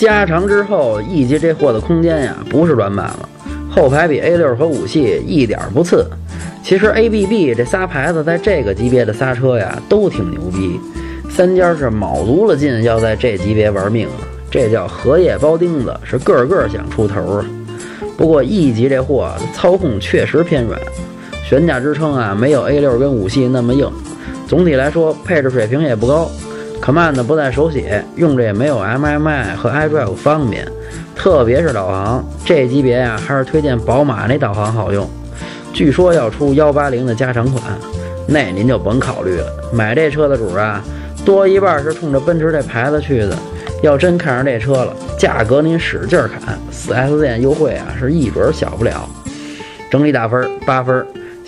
加长之后，E 级这货的空间呀不是软板了，后排比 A 六和五系一点不次。其实 A、B、B 这仨牌子在这个级别的仨车呀都挺牛逼，三家是卯足了劲要在这级别玩命，这叫荷叶包钉子，是个个想出头啊。不过 E 级这货操控确实偏软，悬架支撑啊没有 A 六跟五系那么硬，总体来说配置水平也不高。Command 不带手写，用着也没有 MMI 和 iDrive 方便，特别是导航这级别呀，还是推荐宝马那导航好用。据说要出幺八零的加长款，那您就甭考虑了。买这车的主啊，多一半是冲着奔驰这牌子去的。要真看上这车了，价格您使劲砍，4S 店优惠啊是一准小不了。整体打分八分。